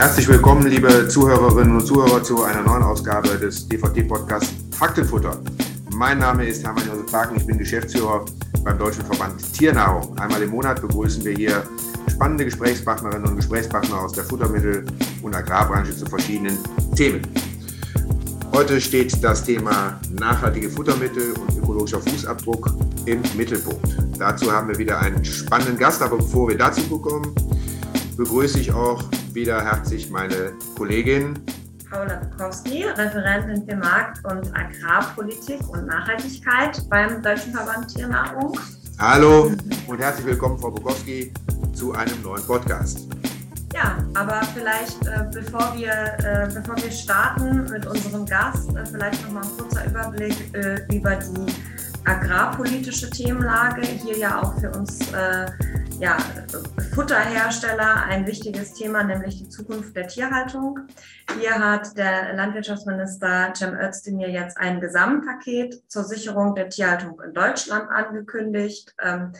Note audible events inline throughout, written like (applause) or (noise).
Herzlich willkommen, liebe Zuhörerinnen und Zuhörer, zu einer neuen Ausgabe des DVT-Podcasts Faktenfutter. Mein Name ist Hermann Josef Barken, ich bin Geschäftsführer beim Deutschen Verband Tiernahrung. Einmal im Monat begrüßen wir hier spannende Gesprächspartnerinnen und Gesprächspartner aus der Futtermittel- und Agrarbranche zu verschiedenen Themen. Heute steht das Thema nachhaltige Futtermittel und ökologischer Fußabdruck im Mittelpunkt. Dazu haben wir wieder einen spannenden Gast, aber bevor wir dazu kommen, begrüße ich auch wieder herzlich meine Kollegin Paula Bukowski, Referentin für Markt- und Agrarpolitik und Nachhaltigkeit beim Deutschen Verband Tiernahrung. Hallo und herzlich willkommen, Frau Bukowski, zu einem neuen Podcast. Ja, aber vielleicht äh, bevor, wir, äh, bevor wir starten mit unserem Gast, äh, vielleicht nochmal ein kurzer Überblick äh, über die agrarpolitische Themenlage. Hier ja auch für uns äh, ja, Futterhersteller ein wichtiges Thema, nämlich die Zukunft der Tierhaltung. Hier hat der Landwirtschaftsminister Cem Özdemir jetzt ein Gesamtpaket zur Sicherung der Tierhaltung in Deutschland angekündigt. Ähm,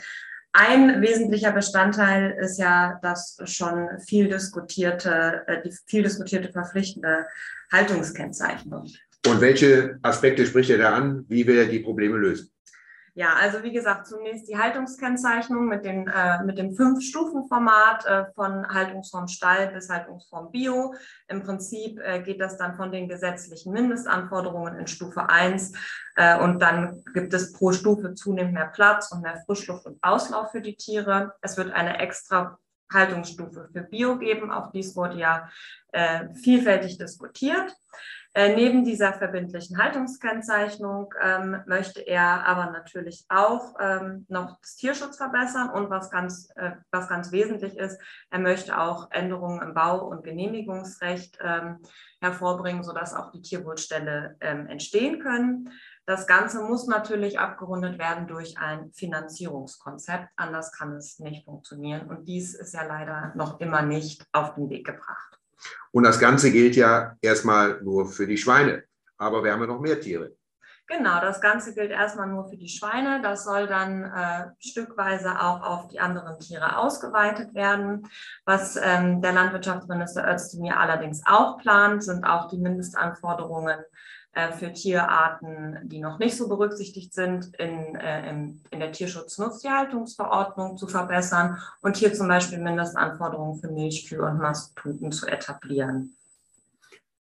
ein wesentlicher Bestandteil ist ja das schon viel diskutierte, äh, die viel diskutierte verpflichtende Haltungskennzeichnung. Und welche Aspekte spricht er da an? Wie will er die Probleme lösen? Ja, also wie gesagt, zunächst die Haltungskennzeichnung mit, den, äh, mit dem Fünf-Stufen-Format äh, von Haltungsform Stall bis Haltungsform Bio. Im Prinzip äh, geht das dann von den gesetzlichen Mindestanforderungen in Stufe 1 äh, und dann gibt es pro Stufe zunehmend mehr Platz und mehr Frischluft und Auslauf für die Tiere. Es wird eine extra Haltungsstufe für Bio geben. Auch dies wurde ja äh, vielfältig diskutiert. Äh, neben dieser verbindlichen Haltungskennzeichnung ähm, möchte er aber natürlich auch ähm, noch das Tierschutz verbessern und was ganz, äh, was ganz wesentlich ist, er möchte auch Änderungen im Bau- und Genehmigungsrecht ähm, hervorbringen, sodass auch die Tierwohlställe ähm, entstehen können. Das Ganze muss natürlich abgerundet werden durch ein Finanzierungskonzept. Anders kann es nicht funktionieren. Und dies ist ja leider noch immer nicht auf den Weg gebracht. Und das Ganze gilt ja erstmal nur für die Schweine. Aber wir haben ja noch mehr Tiere. Genau, das Ganze gilt erstmal nur für die Schweine. Das soll dann äh, stückweise auch auf die anderen Tiere ausgeweitet werden. Was ähm, der Landwirtschaftsminister Özdemir allerdings auch plant, sind auch die Mindestanforderungen äh, für Tierarten, die noch nicht so berücksichtigt sind, in, äh, in, der Tierschutz-Nutztierhaltungsverordnung zu verbessern und hier zum Beispiel Mindestanforderungen für Milchkühe und Mastputen zu etablieren.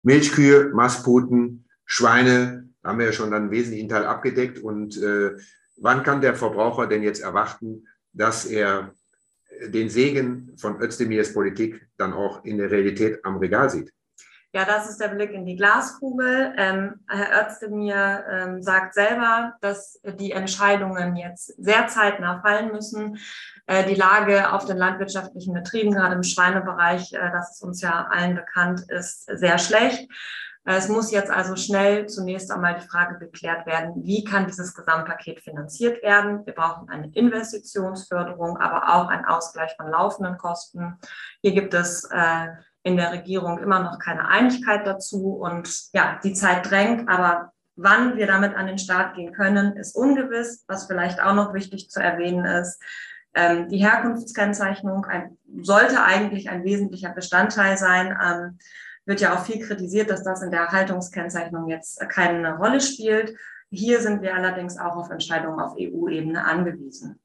Milchkühe, Mastputen, Schweine haben wir ja schon einen wesentlichen Teil abgedeckt. Und äh, wann kann der Verbraucher denn jetzt erwarten, dass er den Segen von Özdemirs Politik dann auch in der Realität am Regal sieht? Ja, das ist der Blick in die Glaskugel. Ähm, Herr Özdemir ähm, sagt selber, dass die Entscheidungen jetzt sehr zeitnah fallen müssen. Äh, die Lage auf den landwirtschaftlichen Betrieben, gerade im Schweinebereich, äh, das ist uns ja allen bekannt, ist sehr schlecht. Äh, es muss jetzt also schnell zunächst einmal die Frage geklärt werden, wie kann dieses Gesamtpaket finanziert werden. Wir brauchen eine Investitionsförderung, aber auch einen Ausgleich von laufenden Kosten. Hier gibt es äh, in der Regierung immer noch keine Einigkeit dazu. Und ja, die Zeit drängt, aber wann wir damit an den Start gehen können, ist ungewiss. Was vielleicht auch noch wichtig zu erwähnen ist, ähm, die Herkunftskennzeichnung ein, sollte eigentlich ein wesentlicher Bestandteil sein. Ähm, wird ja auch viel kritisiert, dass das in der Haltungskennzeichnung jetzt keine Rolle spielt. Hier sind wir allerdings auch auf Entscheidungen auf EU-Ebene angewiesen.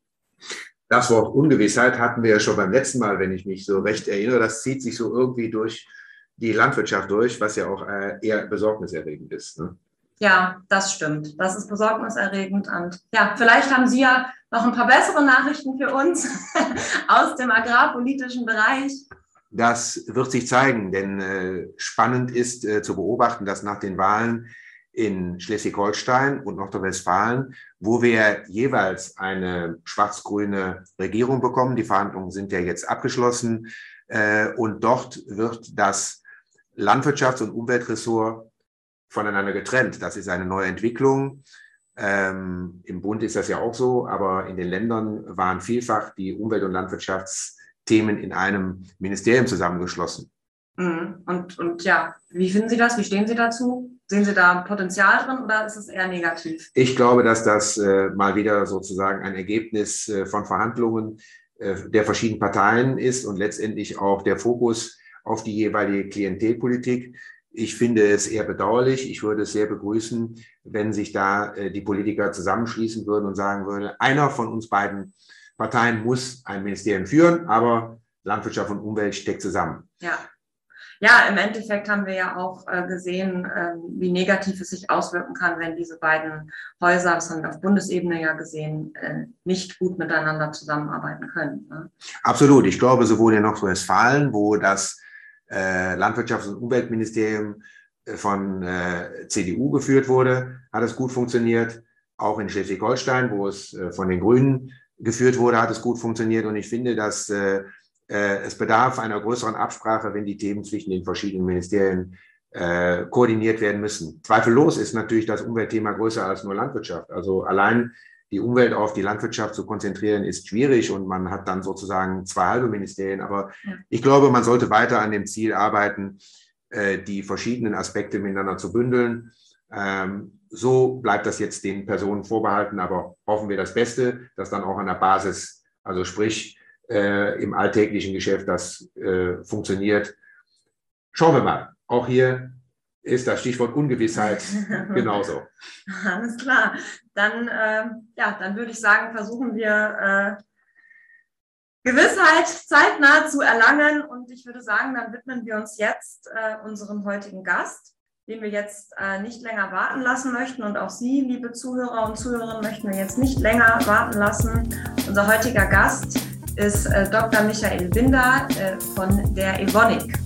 Das Wort Ungewissheit hatten wir ja schon beim letzten Mal, wenn ich mich so recht erinnere. Das zieht sich so irgendwie durch die Landwirtschaft durch, was ja auch äh, eher besorgniserregend ist. Ne? Ja, das stimmt. Das ist besorgniserregend. Und ja, vielleicht haben Sie ja noch ein paar bessere Nachrichten für uns (laughs) aus dem agrarpolitischen Bereich. Das wird sich zeigen, denn äh, spannend ist äh, zu beobachten, dass nach den Wahlen in Schleswig-Holstein und Nordrhein-Westfalen, wo wir jeweils eine schwarz-grüne Regierung bekommen. Die Verhandlungen sind ja jetzt abgeschlossen. Äh, und dort wird das Landwirtschafts- und Umweltressort voneinander getrennt. Das ist eine neue Entwicklung. Ähm, Im Bund ist das ja auch so, aber in den Ländern waren vielfach die Umwelt- und Landwirtschaftsthemen in einem Ministerium zusammengeschlossen. Mhm. Und, und ja, wie finden Sie das? Wie stehen Sie dazu? Sehen Sie da Potenzial drin oder ist es eher negativ? Ich glaube, dass das äh, mal wieder sozusagen ein Ergebnis äh, von Verhandlungen äh, der verschiedenen Parteien ist und letztendlich auch der Fokus auf die jeweilige Klientelpolitik. Ich finde es eher bedauerlich. Ich würde es sehr begrüßen, wenn sich da äh, die Politiker zusammenschließen würden und sagen würden, einer von uns beiden Parteien muss ein Ministerium führen, aber Landwirtschaft und Umwelt steckt zusammen. Ja. Ja, im Endeffekt haben wir ja auch äh, gesehen, äh, wie negativ es sich auswirken kann, wenn diese beiden Häuser, das haben wir auf Bundesebene ja gesehen, äh, nicht gut miteinander zusammenarbeiten können. Ne? Absolut. Ich glaube, sowohl in Nordrhein-Westfalen, wo das äh, Landwirtschafts- und Umweltministerium äh, von äh, CDU geführt wurde, hat es gut funktioniert. Auch in Schleswig-Holstein, wo es von den Grünen geführt wurde, hat es gut funktioniert. Und ich finde, dass es bedarf einer größeren Absprache, wenn die Themen zwischen den verschiedenen Ministerien äh, koordiniert werden müssen. Zweifellos ist natürlich das Umweltthema größer als nur Landwirtschaft. Also allein die Umwelt auf die Landwirtschaft zu konzentrieren, ist schwierig und man hat dann sozusagen zwei halbe Ministerien. Aber ja. ich glaube, man sollte weiter an dem Ziel arbeiten, äh, die verschiedenen Aspekte miteinander zu bündeln. Ähm, so bleibt das jetzt den Personen vorbehalten, aber hoffen wir das Beste, dass dann auch an der Basis, also sprich äh, im alltäglichen Geschäft, das äh, funktioniert. Schauen wir mal. Auch hier ist das Stichwort Ungewissheit (laughs) genauso. Alles klar. Dann, äh, ja, dann würde ich sagen, versuchen wir äh, Gewissheit zeitnah zu erlangen. Und ich würde sagen, dann widmen wir uns jetzt äh, unserem heutigen Gast, den wir jetzt äh, nicht länger warten lassen möchten. Und auch Sie, liebe Zuhörer und Zuhörerinnen, möchten wir jetzt nicht länger warten lassen. Unser heutiger Gast ist äh, Dr. Michael Binder äh, von der Evonik.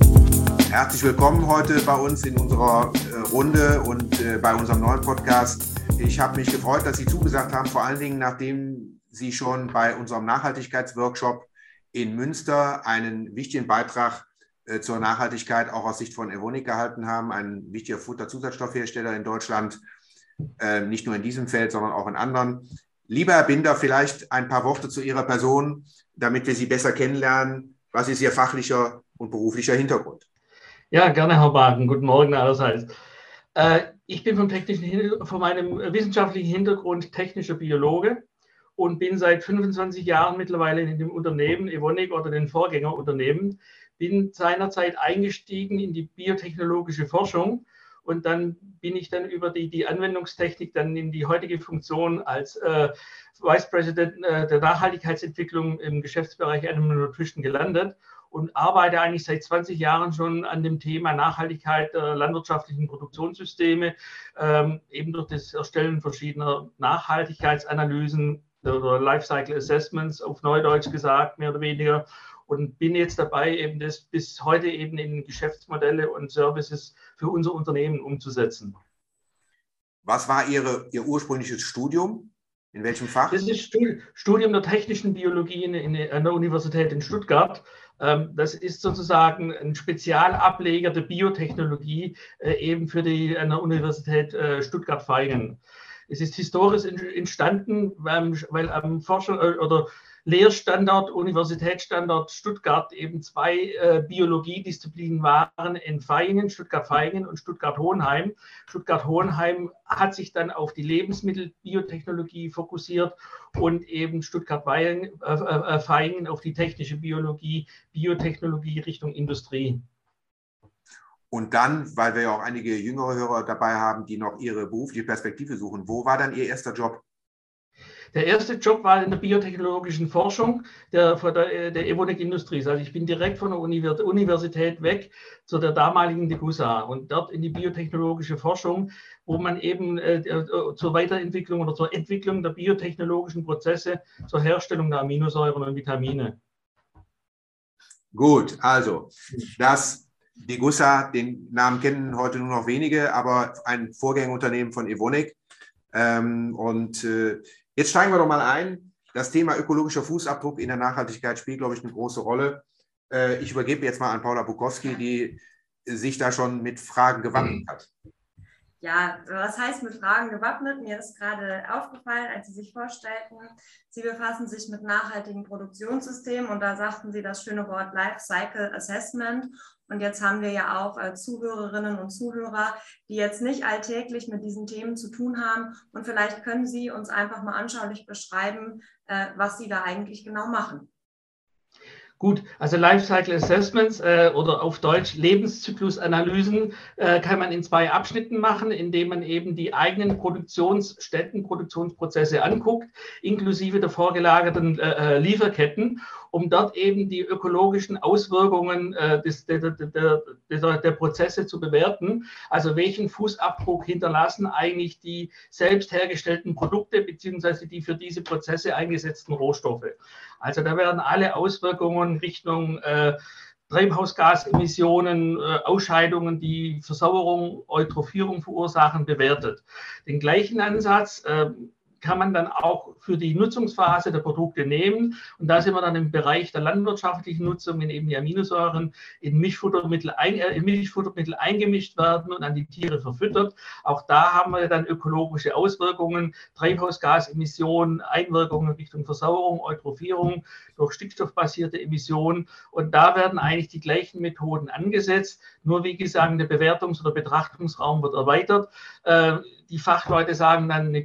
Herzlich willkommen heute bei uns in unserer äh, Runde und bei unserem neuen Podcast. Ich habe mich gefreut, dass Sie zugesagt haben, vor allen Dingen nachdem Sie schon bei unserem Nachhaltigkeitsworkshop in Münster einen wichtigen Beitrag zur Nachhaltigkeit auch aus Sicht von Evonik gehalten haben, ein wichtiger Futterzusatzstoffhersteller in Deutschland, nicht nur in diesem Feld, sondern auch in anderen. Lieber Herr Binder, vielleicht ein paar Worte zu Ihrer Person, damit wir Sie besser kennenlernen. Was ist Ihr fachlicher und beruflicher Hintergrund? Ja, gerne, Herr Bagen. Guten Morgen allerseits. Äh, ich bin vom technischen, von meinem wissenschaftlichen Hintergrund technischer Biologe und bin seit 25 Jahren mittlerweile in dem Unternehmen Evonik oder den Vorgängerunternehmen. Bin seinerzeit eingestiegen in die biotechnologische Forschung und dann bin ich dann über die, die Anwendungstechnik dann in die heutige Funktion als äh, Vice President äh, der Nachhaltigkeitsentwicklung im Geschäftsbereich Animal Nutrition gelandet und arbeite eigentlich seit 20 Jahren schon an dem Thema Nachhaltigkeit der landwirtschaftlichen Produktionssysteme, ähm, eben durch das Erstellen verschiedener Nachhaltigkeitsanalysen oder Lifecycle Assessments auf Neudeutsch gesagt, mehr oder weniger und bin jetzt dabei, eben das bis heute eben in Geschäftsmodelle und Services für unser Unternehmen umzusetzen. Was war Ihre, Ihr ursprüngliches Studium? In welchem Fach? Das ist Studium der technischen Biologie in, an der Universität in Stuttgart. Ähm, das ist sozusagen ein Spezialableger der Biotechnologie äh, eben für die an der Universität äh, Stuttgart-Vaihingen. Es ist historisch entstanden, weil am Forscher äh, oder Lehrstandard, Universitätsstandard Stuttgart eben zwei äh, Biologiedisziplinen waren in Vaihingen, Stuttgart-Vaihingen und Stuttgart-Hohenheim. Stuttgart-Hohenheim hat sich dann auf die Lebensmittelbiotechnologie fokussiert und eben Stuttgart-Vaihingen äh, äh, auf die technische Biologie, Biotechnologie Richtung Industrie. Und dann, weil wir ja auch einige jüngere Hörer dabei haben, die noch ihre berufliche Perspektive suchen, wo war dann Ihr erster Job? Der erste Job war in der biotechnologischen Forschung der, der, der Evonik Industries. Also ich bin direkt von der Universität weg zu der damaligen Degussa und dort in die biotechnologische Forschung, wo man eben äh, äh, zur Weiterentwicklung oder zur Entwicklung der biotechnologischen Prozesse zur Herstellung der Aminosäuren und Vitamine. Gut, also das Degussa, den Namen kennen heute nur noch wenige, aber ein Vorgängerunternehmen von Evonik. Ähm, und äh, Jetzt steigen wir doch mal ein. Das Thema ökologischer Fußabdruck in der Nachhaltigkeit spielt, glaube ich, eine große Rolle. Äh, ich übergebe jetzt mal an Paula Bukowski, die sich da schon mit Fragen gewappnet hat. Ja, was heißt mit Fragen gewappnet? Mir ist gerade aufgefallen, als Sie sich vorstellten, Sie befassen sich mit nachhaltigen Produktionssystemen und da sagten Sie das schöne Wort Life Cycle Assessment. Und jetzt haben wir ja auch äh, Zuhörerinnen und Zuhörer, die jetzt nicht alltäglich mit diesen Themen zu tun haben. Und vielleicht können Sie uns einfach mal anschaulich beschreiben, äh, was Sie da eigentlich genau machen. Gut, also Lifecycle Assessments äh, oder auf Deutsch Lebenszyklusanalysen äh, kann man in zwei Abschnitten machen, indem man eben die eigenen Produktionsstätten, Produktionsprozesse anguckt, inklusive der vorgelagerten äh, äh Lieferketten, um dort eben die ökologischen Auswirkungen äh, des, der, der, der, der, Prozesse zu bewerten. Also welchen Fußabdruck hinterlassen eigentlich die selbst hergestellten Produkte beziehungsweise die für diese Prozesse eingesetzten Rohstoffe. Also da werden alle Auswirkungen Richtung äh, Treibhausgasemissionen, äh, Ausscheidungen, die Versauerung, Eutrophierung verursachen, bewertet. Den gleichen Ansatz äh, kann man dann auch für die Nutzungsphase der Produkte nehmen. Und da sind wir dann im Bereich der landwirtschaftlichen Nutzung, wenn eben die Aminosäuren in Milchfuttermittel, ein, äh, in Milchfuttermittel eingemischt werden und an die Tiere verfüttert. Auch da haben wir dann ökologische Auswirkungen, Treibhausgasemissionen, Einwirkungen Richtung Versauerung, Eutrophierung durch stickstoffbasierte Emissionen. Und da werden eigentlich die gleichen Methoden angesetzt. Nur wie gesagt, der Bewertungs- oder Betrachtungsraum wird erweitert. Äh, die Fachleute sagen dann eine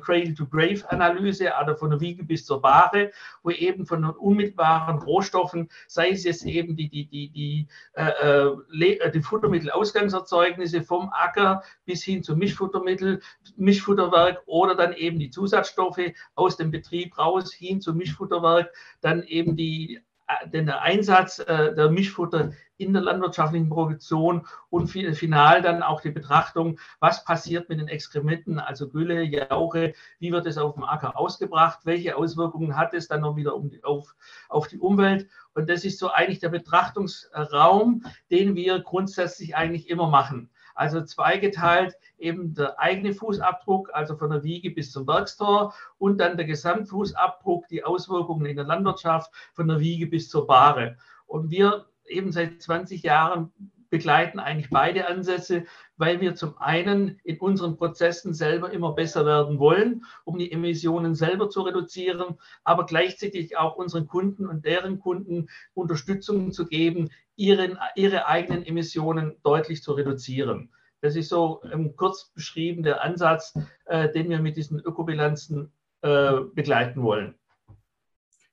Cradle-to-Grave-Analyse, also von der Wiege bis zur Bahre, wo eben von den unmittelbaren Rohstoffen, sei es jetzt eben die, die, die, die, äh, äh die Futtermittelausgangserzeugnisse vom Acker bis hin zum Mischfuttermittel, Mischfutterwerk oder dann eben die Zusatzstoffe aus dem Betrieb raus hin zum Mischfutterwerk, dann eben die den Einsatz äh, der Mischfutter in der landwirtschaftlichen Produktion und final dann auch die Betrachtung, was passiert mit den Exkrementen, also Gülle, Jauche, wie wird es auf dem Acker ausgebracht, welche Auswirkungen hat es dann noch wieder um die, auf, auf die Umwelt. Und das ist so eigentlich der Betrachtungsraum, den wir grundsätzlich eigentlich immer machen. Also zweigeteilt eben der eigene Fußabdruck, also von der Wiege bis zum Werkstor und dann der Gesamtfußabdruck, die Auswirkungen in der Landwirtschaft von der Wiege bis zur Bahre. Und wir eben seit 20 Jahren begleiten eigentlich beide Ansätze, weil wir zum einen in unseren Prozessen selber immer besser werden wollen, um die Emissionen selber zu reduzieren, aber gleichzeitig auch unseren Kunden und deren Kunden Unterstützung zu geben, ihren, ihre eigenen Emissionen deutlich zu reduzieren. Das ist so ähm, kurz beschrieben der Ansatz, äh, den wir mit diesen Ökobilanzen äh, begleiten wollen.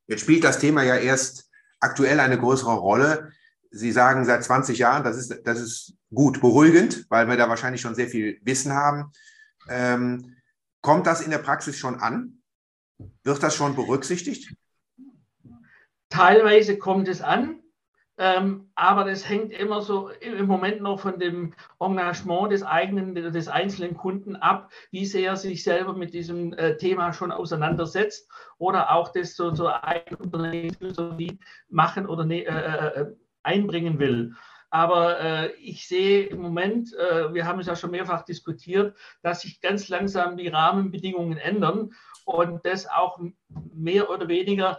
Jetzt spielt das Thema ja erst aktuell eine größere Rolle. Sie sagen seit 20 Jahren, das ist, das ist gut, beruhigend, weil wir da wahrscheinlich schon sehr viel Wissen haben. Ähm, kommt das in der Praxis schon an? Wird das schon berücksichtigt? Teilweise kommt es an, ähm, aber das hängt immer so im Moment noch von dem Engagement des eigenen, des einzelnen Kunden ab, wie sehr er sich selber mit diesem äh, Thema schon auseinandersetzt oder auch das so, so ein Unternehmen machen oder ne, äh, äh, einbringen will. Aber äh, ich sehe im Moment, äh, wir haben es ja schon mehrfach diskutiert, dass sich ganz langsam die Rahmenbedingungen ändern und das auch mehr oder weniger äh,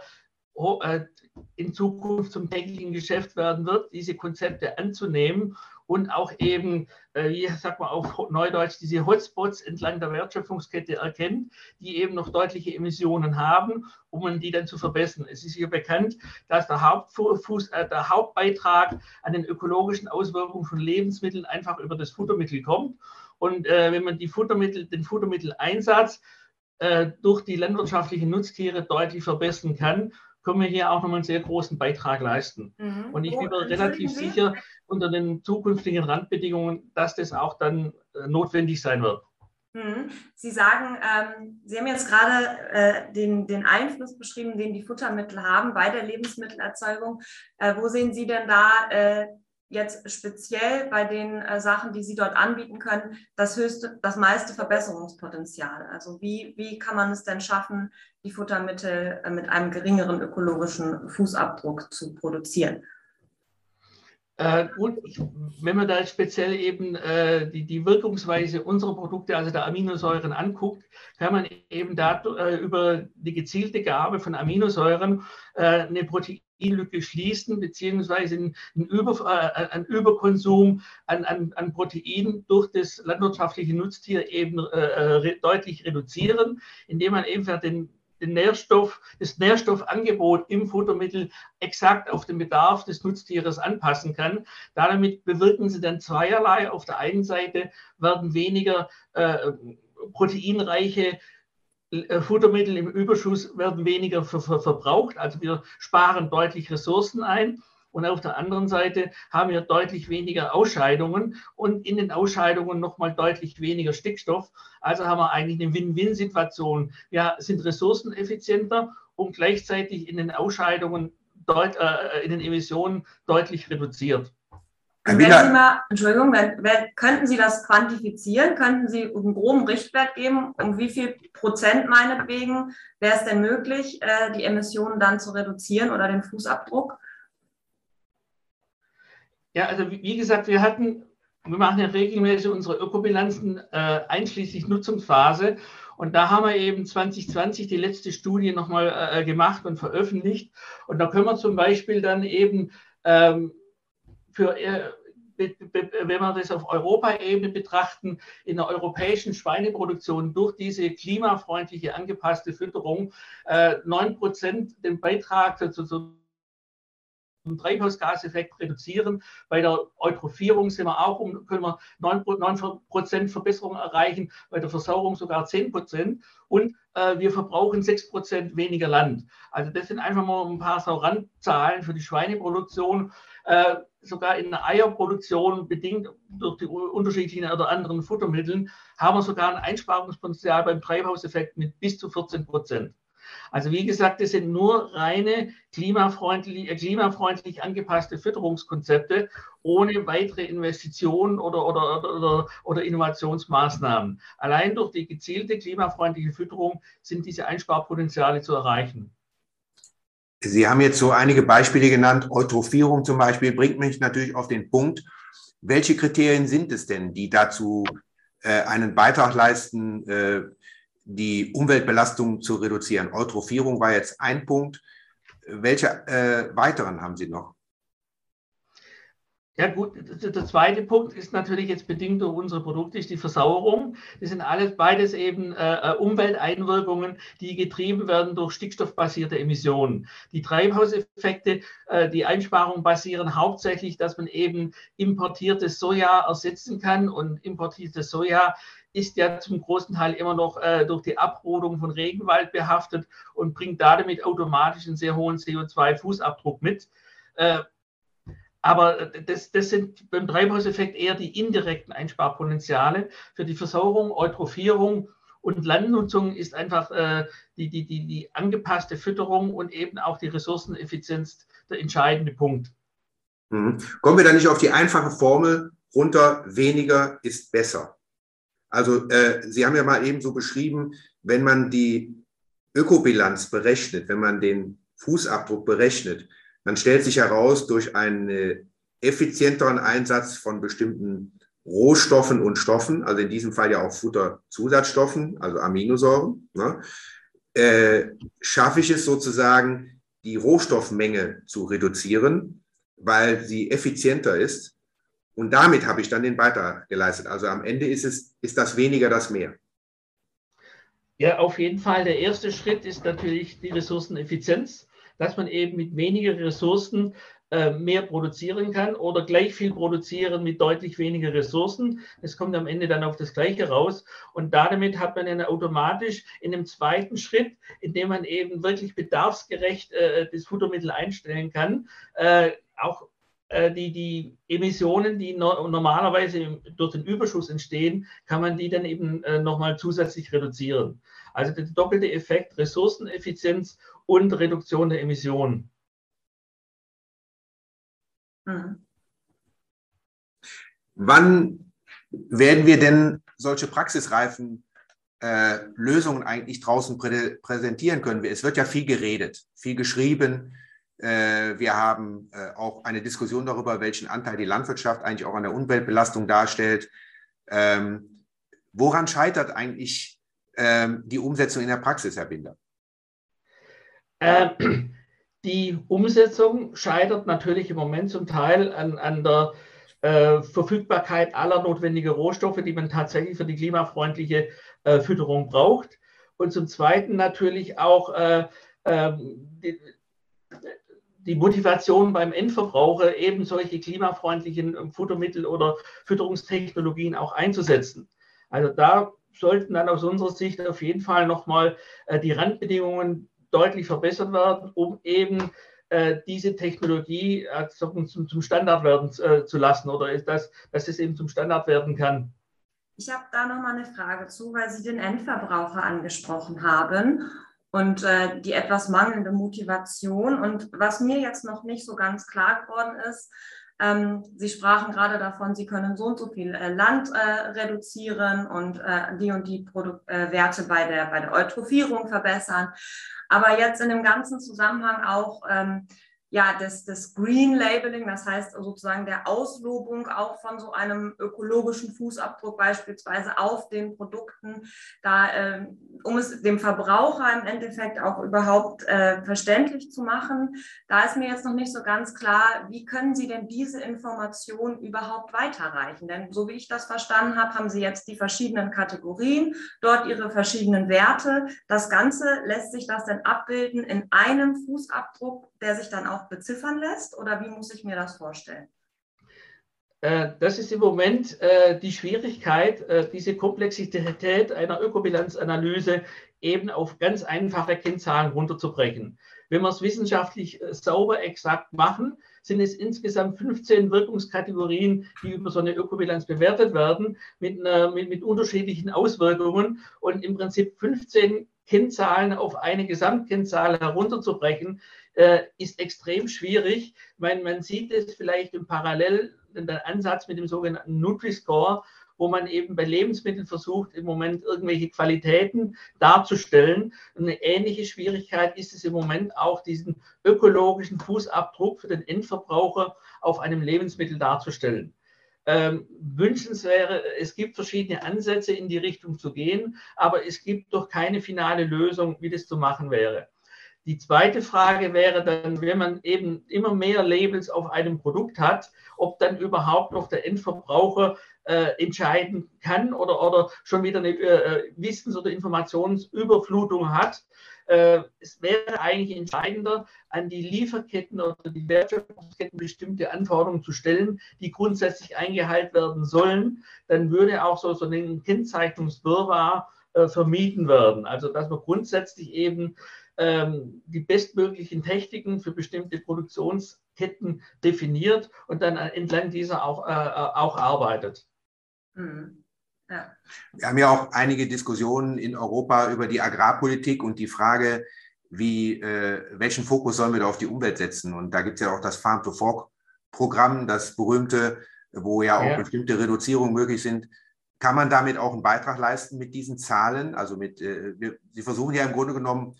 in Zukunft zum täglichen Geschäft werden wird, diese Konzepte anzunehmen und auch eben, äh, wie sagt man auf Neudeutsch, diese Hotspots entlang der Wertschöpfungskette erkennt, die eben noch deutliche Emissionen haben, um die dann zu verbessern. Es ist hier bekannt, dass der, Hauptfuß, äh, der Hauptbeitrag an den ökologischen Auswirkungen von Lebensmitteln einfach über das Futtermittel kommt. Und äh, wenn man die Futtermittel, den Futtermitteleinsatz äh, durch die landwirtschaftlichen Nutztiere deutlich verbessern kann, können wir hier auch nochmal einen sehr großen Beitrag leisten. Mhm. Und ich bin mir relativ sicher unter den zukünftigen Randbedingungen, dass das auch dann äh, notwendig sein wird. Mhm. Sie sagen, ähm, Sie haben jetzt gerade äh, den, den Einfluss beschrieben, den die Futtermittel haben bei der Lebensmittelerzeugung. Äh, wo sehen Sie denn da äh, jetzt speziell bei den äh, Sachen, die Sie dort anbieten können, das höchste, das meiste Verbesserungspotenzial? Also wie, wie kann man es denn schaffen, die Futtermittel äh, mit einem geringeren ökologischen Fußabdruck zu produzieren? Äh, ich, wenn man da speziell eben äh, die, die Wirkungsweise unserer Produkte, also der Aminosäuren, anguckt, kann man eben da äh, über die gezielte Gabe von Aminosäuren äh, eine Proteinlücke schließen, beziehungsweise einen, Über, äh, einen Überkonsum an, an, an Protein durch das landwirtschaftliche Nutztier eben äh, deutlich reduzieren, indem man eben den den Nährstoff, das Nährstoffangebot im Futtermittel exakt auf den Bedarf des Nutztieres anpassen kann. Damit bewirken sie dann zweierlei. Auf der einen Seite werden weniger äh, proteinreiche Futtermittel im Überschuss werden weniger ver ver verbraucht, also wir sparen deutlich Ressourcen ein. Und auf der anderen Seite haben wir deutlich weniger Ausscheidungen und in den Ausscheidungen nochmal deutlich weniger Stickstoff. Also haben wir eigentlich eine Win-Win-Situation. Wir sind ressourceneffizienter und gleichzeitig in den Ausscheidungen, äh, in den Emissionen deutlich reduziert. Wenn Sie mal, Entschuldigung, wenn, wenn, könnten Sie das quantifizieren? Könnten Sie einen groben Richtwert geben, um wie viel Prozent meinetwegen wäre es denn möglich, äh, die Emissionen dann zu reduzieren oder den Fußabdruck? Ja, also wie, gesagt, wir hatten, wir machen ja regelmäßig unsere Ökobilanzen äh, einschließlich Nutzungsphase und da haben wir eben 2020 die letzte Studie nochmal äh, gemacht und veröffentlicht. Und da können wir zum Beispiel dann eben ähm, für, äh, wenn wir das auf Europaebene betrachten, in der europäischen Schweineproduktion durch diese klimafreundliche angepasste Fütterung äh, 9% den Beitrag zu, zu Treibhausgaseffekt reduzieren. Bei der Eutrophierung sind wir auch um, können wir 9%, Verbesserung erreichen, bei der Versauerung sogar 10%. Und äh, wir verbrauchen 6% weniger Land. Also das sind einfach mal ein paar so Randzahlen für die Schweineproduktion. Äh, sogar in der Eierproduktion, bedingt durch die unterschiedlichen oder anderen Futtermitteln, haben wir sogar ein Einsparungspotenzial beim Treibhauseffekt mit bis zu 14 Prozent. Also wie gesagt, das sind nur reine klimafreundlich, äh, klimafreundlich angepasste Fütterungskonzepte ohne weitere Investitionen oder, oder, oder, oder Innovationsmaßnahmen. Allein durch die gezielte klimafreundliche Fütterung sind diese Einsparpotenziale zu erreichen. Sie haben jetzt so einige Beispiele genannt. Eutrophierung zum Beispiel bringt mich natürlich auf den Punkt, welche Kriterien sind es denn, die dazu äh, einen Beitrag leisten, äh, die Umweltbelastung zu reduzieren? Eutrophierung war jetzt ein Punkt. Welche äh, weiteren haben Sie noch? Ja gut, der zweite Punkt ist natürlich jetzt bedingt durch unsere Produkte, ist die Versauerung. Das sind alles beides eben äh, äh, Umwelteinwirkungen, die getrieben werden durch stickstoffbasierte Emissionen. Die Treibhauseffekte, äh, die Einsparungen basieren hauptsächlich, dass man eben importiertes Soja ersetzen kann und importiertes Soja ist ja zum großen Teil immer noch äh, durch die Abrodung von Regenwald behaftet und bringt damit automatisch einen sehr hohen CO2-Fußabdruck mit. Äh, aber das, das sind beim Treibhauseffekt eher die indirekten Einsparpotenziale. Für die Versauerung, Eutrophierung und Landnutzung ist einfach äh, die, die, die, die angepasste Fütterung und eben auch die Ressourceneffizienz der entscheidende Punkt. Mhm. Kommen wir da nicht auf die einfache Formel runter, weniger ist besser? Also äh, Sie haben ja mal eben so beschrieben, wenn man die Ökobilanz berechnet, wenn man den Fußabdruck berechnet, dann stellt sich heraus, durch einen effizienteren Einsatz von bestimmten Rohstoffen und Stoffen, also in diesem Fall ja auch Futterzusatzstoffen, also Aminosäuren, ne, äh, schaffe ich es sozusagen, die Rohstoffmenge zu reduzieren, weil sie effizienter ist. Und damit habe ich dann den Beitrag geleistet. Also am Ende ist es, ist das weniger das mehr. Ja, auf jeden Fall. Der erste Schritt ist natürlich die Ressourceneffizienz dass man eben mit weniger Ressourcen äh, mehr produzieren kann oder gleich viel produzieren mit deutlich weniger Ressourcen. Es kommt am Ende dann auf das Gleiche raus. Und damit hat man dann automatisch in dem zweiten Schritt, indem man eben wirklich bedarfsgerecht äh, das Futtermittel einstellen kann, äh, auch die, die Emissionen, die no normalerweise durch den Überschuss entstehen, kann man die dann eben äh, nochmal zusätzlich reduzieren. Also der doppelte Effekt Ressourceneffizienz und Reduktion der Emissionen. Mhm. Wann werden wir denn solche praxisreifen äh, Lösungen eigentlich draußen prä präsentieren können? Es wird ja viel geredet, viel geschrieben. Äh, wir haben äh, auch eine Diskussion darüber, welchen Anteil die Landwirtschaft eigentlich auch an der Umweltbelastung darstellt. Ähm, woran scheitert eigentlich ähm, die Umsetzung in der Praxis, Herr Binder? Äh, die Umsetzung scheitert natürlich im Moment zum Teil an, an der Verfügbarkeit aller notwendigen Rohstoffe, die man tatsächlich für die klimafreundliche Fütterung braucht. Und zum Zweiten natürlich auch äh, ähm, die, die Motivation beim Endverbraucher, eben solche klimafreundlichen Futtermittel oder Fütterungstechnologien auch einzusetzen. Also da sollten dann aus unserer Sicht auf jeden Fall nochmal äh, die Randbedingungen deutlich verbessert werden, um eben äh, diese Technologie äh, zum, Standard werden zu lassen oder ist das, dass es eben zum Standard werden kann? Ich habe da noch mal eine Frage zu, weil Sie den Endverbraucher angesprochen haben und äh, die etwas mangelnde Motivation. Und was mir jetzt noch nicht so ganz klar geworden ist, ähm, Sie sprachen gerade davon, Sie können so und so viel äh, Land äh, reduzieren und äh, die und die Produ äh, Werte bei der, bei der Eutrophierung verbessern. Aber jetzt in dem ganzen Zusammenhang auch ähm, ja, das, das Green Labeling, das heißt sozusagen der Auslobung auch von so einem ökologischen Fußabdruck beispielsweise auf den Produkten, da, äh, um es dem Verbraucher im Endeffekt auch überhaupt äh, verständlich zu machen. Da ist mir jetzt noch nicht so ganz klar, wie können Sie denn diese Information überhaupt weiterreichen? Denn so wie ich das verstanden habe, haben Sie jetzt die verschiedenen Kategorien, dort Ihre verschiedenen Werte. Das Ganze lässt sich das denn abbilden in einem Fußabdruck, der sich dann auch beziffern lässt? Oder wie muss ich mir das vorstellen? Äh, das ist im Moment äh, die Schwierigkeit, äh, diese Komplexität einer Ökobilanzanalyse eben auf ganz einfache Kennzahlen runterzubrechen. Wenn wir es wissenschaftlich sauber exakt machen, sind es insgesamt 15 Wirkungskategorien, die über so eine Ökobilanz bewertet werden, mit, mit, mit unterschiedlichen Auswirkungen und im Prinzip 15 Kennzahlen auf eine Gesamtkennzahl herunterzubrechen, äh, ist extrem schwierig. Meine, man sieht es vielleicht im Parallel, den Ansatz mit dem sogenannten Nutri-Score, wo man eben bei Lebensmitteln versucht, im Moment irgendwelche Qualitäten darzustellen. Eine ähnliche Schwierigkeit ist es im Moment auch, diesen ökologischen Fußabdruck für den Endverbraucher auf einem Lebensmittel darzustellen. Ähm, wünschenswert, es gibt verschiedene Ansätze in die Richtung zu gehen, aber es gibt doch keine finale Lösung, wie das zu machen wäre. Die zweite Frage wäre dann, wenn man eben immer mehr Labels auf einem Produkt hat, ob dann überhaupt noch der Endverbraucher äh, entscheiden kann oder, oder schon wieder eine äh, Wissens- oder Informationsüberflutung hat. Äh, es wäre eigentlich entscheidender, an die Lieferketten oder die Wertschöpfungsketten bestimmte Anforderungen zu stellen, die grundsätzlich eingehalten werden sollen. Dann würde auch so, so ein Kennzeichnungswirrwarr äh, vermieden werden. Also dass man grundsätzlich eben ähm, die bestmöglichen Techniken für bestimmte Produktionsketten definiert und dann entlang dieser auch, äh, äh, auch arbeitet. Mhm. Ja. Wir haben ja auch einige Diskussionen in Europa über die Agrarpolitik und die Frage, wie, äh, welchen Fokus sollen wir da auf die Umwelt setzen? Und da gibt es ja auch das Farm-to-Fork-Programm, das berühmte, wo ja auch ja. bestimmte Reduzierungen möglich sind. Kann man damit auch einen Beitrag leisten mit diesen Zahlen? Also mit, äh, wir, Sie versuchen ja im Grunde genommen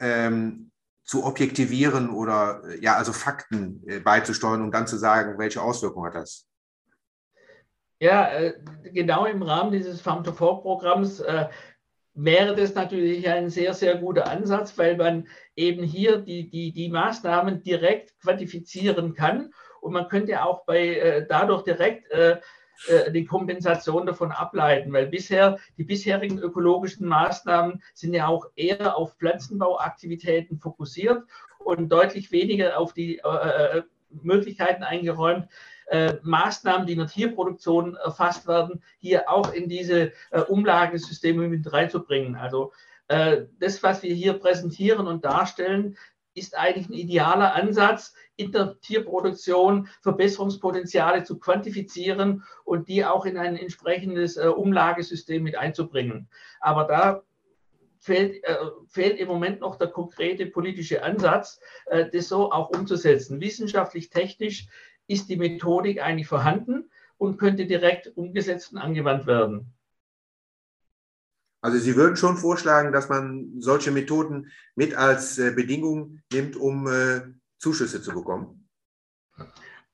ähm, zu objektivieren oder äh, ja, also Fakten äh, beizusteuern und dann zu sagen, welche Auswirkungen hat das? Ja, äh, genau im Rahmen dieses Farm-to-Fork-Programms äh, wäre das natürlich ein sehr, sehr guter Ansatz, weil man eben hier die, die, die Maßnahmen direkt quantifizieren kann und man könnte auch bei, äh, dadurch direkt äh, die Kompensation davon ableiten, weil bisher die bisherigen ökologischen Maßnahmen sind ja auch eher auf Pflanzenbauaktivitäten fokussiert und deutlich weniger auf die äh, äh Möglichkeiten eingeräumt, äh, Maßnahmen, die in der Tierproduktion erfasst werden, hier auch in diese äh, Umlagesysteme mit reinzubringen. Also äh, das, was wir hier präsentieren und darstellen, ist eigentlich ein idealer Ansatz, in der Tierproduktion Verbesserungspotenziale zu quantifizieren und die auch in ein entsprechendes äh, Umlagesystem mit einzubringen. Aber da fehlt, äh, fehlt, im Moment noch der konkrete politische Ansatz, äh, das so auch umzusetzen. Wissenschaftlich, technisch ist die Methodik eigentlich vorhanden und könnte direkt umgesetzt und angewandt werden. Also Sie würden schon vorschlagen, dass man solche Methoden mit als äh, Bedingung nimmt, um äh, Zuschüsse zu bekommen?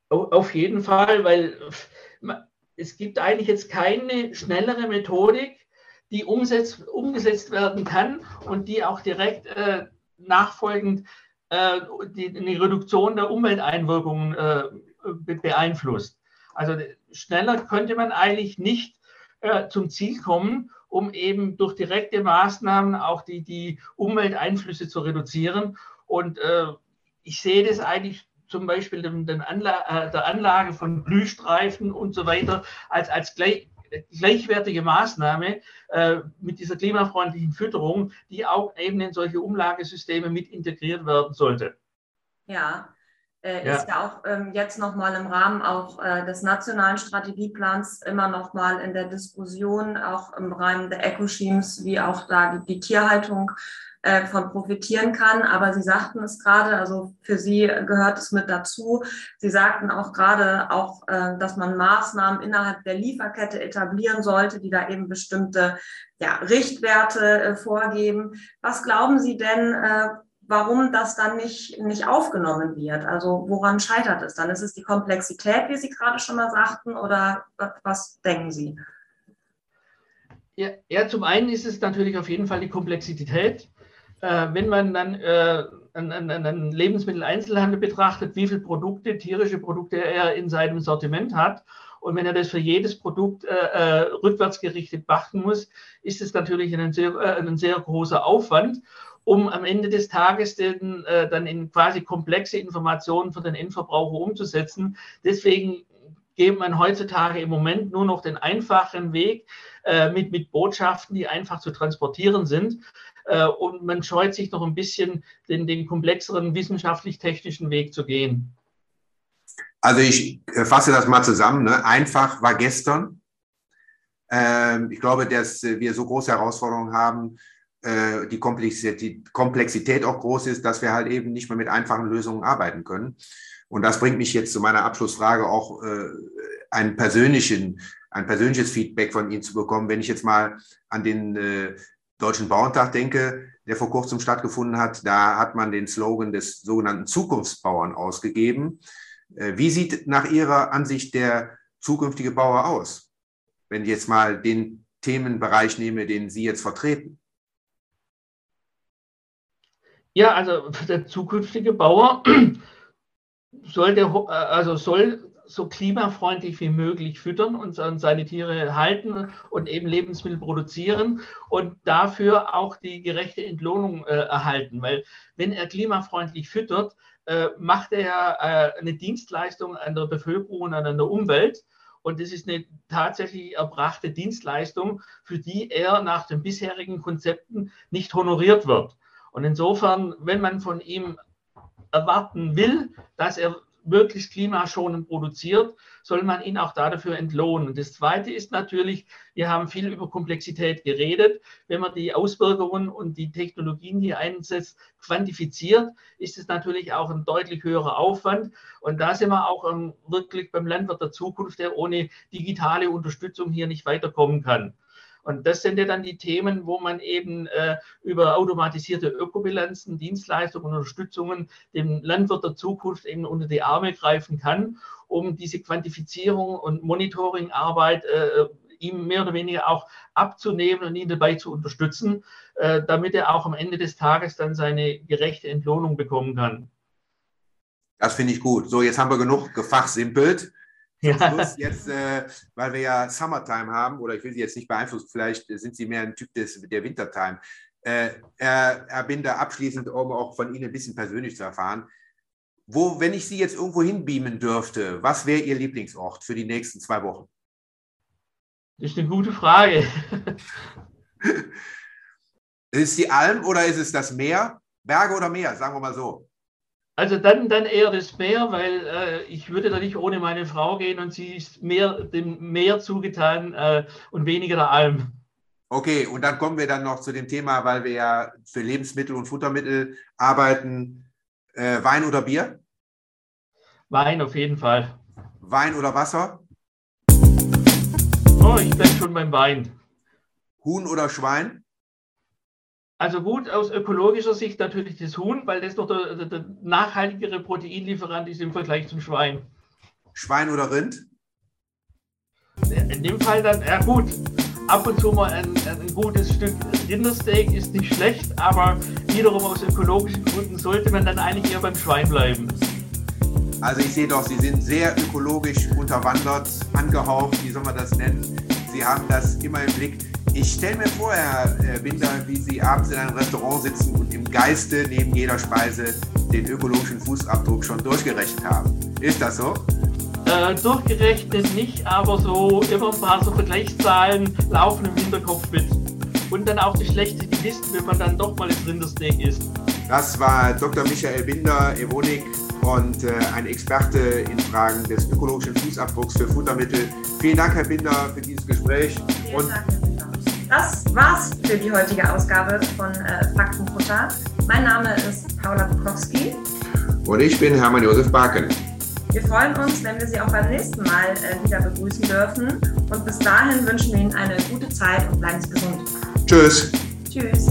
Auf jeden Fall, weil es gibt eigentlich jetzt keine schnellere Methodik, die umsetzt, umgesetzt werden kann und die auch direkt äh, nachfolgend äh, die, die, Reduktion der Umwelteinwirkungen äh, beeinflusst. Also schneller könnte man eigentlich nicht äh, zum Ziel kommen um eben durch direkte Maßnahmen auch die, die Umwelteinflüsse zu reduzieren. Und äh, ich sehe das eigentlich zum Beispiel den, den Anla äh, der Anlage von Blühstreifen und so weiter als, als gleich, gleichwertige Maßnahme äh, mit dieser klimafreundlichen Fütterung, die auch eben in solche Umlagesysteme mit integriert werden sollte. Ja, äh, ja. ist ja auch ähm, jetzt nochmal im Rahmen auch äh, des nationalen Strategieplans immer nochmal in der Diskussion, auch im Rahmen der Ecoschemes, wie auch da die, die Tierhaltung äh, von profitieren kann. Aber Sie sagten es gerade, also für Sie gehört es mit dazu. Sie sagten auch gerade auch, äh, dass man Maßnahmen innerhalb der Lieferkette etablieren sollte, die da eben bestimmte ja, Richtwerte äh, vorgeben. Was glauben Sie denn, warum das dann nicht, nicht aufgenommen wird. Also woran scheitert es dann? Ist es die Komplexität, wie Sie gerade schon mal sagten, oder was denken Sie? Ja, ja zum einen ist es natürlich auf jeden Fall die Komplexität. Äh, wenn man dann äh, einen, einen Lebensmitteleinzelhandel betrachtet, wie viele Produkte, tierische Produkte er in seinem Sortiment hat und wenn er das für jedes Produkt äh, äh rückwärtsgerichtet beachten muss, ist es natürlich ein sehr, äh, ein sehr großer Aufwand um am Ende des Tages den, äh, dann in quasi komplexe Informationen für den Endverbraucher umzusetzen. Deswegen geht man heutzutage im Moment nur noch den einfachen Weg äh, mit, mit Botschaften, die einfach zu transportieren sind. Äh, und man scheut sich noch ein bisschen, den, den komplexeren wissenschaftlich-technischen Weg zu gehen. Also ich äh, fasse das mal zusammen. Ne? Einfach war gestern. Ähm, ich glaube, dass wir so große Herausforderungen haben, äh, die Komplexität, Komplexität auch groß ist, dass wir halt eben nicht mehr mit einfachen Lösungen arbeiten können. Und das bringt mich jetzt zu meiner Abschlussfrage auch äh, einen persönlichen, ein persönliches Feedback von Ihnen zu bekommen. Wenn ich jetzt mal an den äh, Deutschen Bauerntag denke, der vor kurzem stattgefunden hat, da hat man den Slogan des sogenannten Zukunftsbauern ausgegeben. Äh, wie sieht nach Ihrer Ansicht der zukünftige Bauer aus? Wenn ich jetzt mal den Themenbereich nehme, den Sie jetzt vertreten. Ja, also (laughs) der zukünftige Bauer (clears throat) soll, der, also soll so klimafreundlich wie möglich füttern und seine Tiere halten und eben Lebensmittel produzieren und dafür auch die gerechte Entlohnung äh, erhalten. Weil wenn er klimafreundlich füttert, äh, macht er äh, eine Dienstleistung an der Bevölkerung und an der Umwelt. Und das ist eine tatsächlich erbrachte Dienstleistung, für die er nach den bisherigen Konzepten nicht honoriert wird. Und insofern, wenn man von ihm erwarten will, dass er möglichst klimaschonend produziert, soll man ihn auch dafür entlohnen. Das Zweite ist natürlich, wir haben viel über Komplexität geredet. Wenn man die Auswirkungen und die Technologien hier einsetzt, quantifiziert, ist es natürlich auch ein deutlich höherer Aufwand. Und da sind wir auch wirklich beim Landwirt der Zukunft, der ohne digitale Unterstützung hier nicht weiterkommen kann. Und das sind ja dann die Themen, wo man eben äh, über automatisierte Ökobilanzen, Dienstleistungen, Unterstützungen dem Landwirt der Zukunft eben unter die Arme greifen kann, um diese Quantifizierung und Monitoringarbeit äh, ihm mehr oder weniger auch abzunehmen und ihn dabei zu unterstützen, äh, damit er auch am Ende des Tages dann seine gerechte Entlohnung bekommen kann. Das finde ich gut. So, jetzt haben wir genug gefachsimpelt. Ja. Schluss jetzt, äh, weil wir ja Summertime haben, oder ich will Sie jetzt nicht beeinflussen, vielleicht sind Sie mehr ein Typ des, der Wintertime. Äh, Herr, Herr Binder, abschließend, um auch von Ihnen ein bisschen persönlich zu erfahren, wo, wenn ich Sie jetzt irgendwo hinbeamen dürfte, was wäre Ihr Lieblingsort für die nächsten zwei Wochen? Das ist eine gute Frage. (laughs) ist es die Alm oder ist es das Meer? Berge oder Meer, sagen wir mal so. Also dann, dann eher das Meer, weil äh, ich würde da nicht ohne meine Frau gehen und sie ist mehr dem Meer zugetan äh, und weniger der Alm. Okay, und dann kommen wir dann noch zu dem Thema, weil wir ja für Lebensmittel und Futtermittel arbeiten. Äh, Wein oder Bier? Wein auf jeden Fall. Wein oder Wasser? Oh, ich bleibe schon beim Wein. Huhn oder Schwein? Also gut, aus ökologischer Sicht natürlich das Huhn, weil das doch der, der, der nachhaltigere Proteinlieferant ist im Vergleich zum Schwein. Schwein oder Rind? In dem Fall dann, ja gut, ab und zu mal ein, ein gutes Stück Rindersteak ist nicht schlecht, aber wiederum aus ökologischen Gründen sollte man dann eigentlich eher beim Schwein bleiben. Also ich sehe doch, Sie sind sehr ökologisch unterwandert, angehaucht, wie soll man das nennen? Sie haben das immer im Blick. Ich stelle mir vor, Herr Binder, wie Sie abends in einem Restaurant sitzen und im Geiste neben jeder Speise den ökologischen Fußabdruck schon durchgerechnet haben. Ist das so? Äh, durchgerechnet nicht, aber so immer ein paar so Vergleichszahlen laufen im Hinterkopf mit. Und dann auch die schlechte Gewissen, wenn man dann doch mal das Rindersteak isst. Das war Dr. Michael Binder, Evonik und äh, ein Experte in Fragen des ökologischen Fußabdrucks für Futtermittel. Vielen Dank, Herr Binder, für dieses Gespräch. Vielen und Dank, Herr Binder. Das war's für die heutige Ausgabe von äh, Faktenfutter. Mein Name ist Paula Bukowski. Und ich bin Hermann Josef Barken. Wir freuen uns, wenn wir Sie auch beim nächsten Mal äh, wieder begrüßen dürfen. Und bis dahin wünschen wir Ihnen eine gute Zeit und bleiben Sie gesund. Tschüss. Tschüss.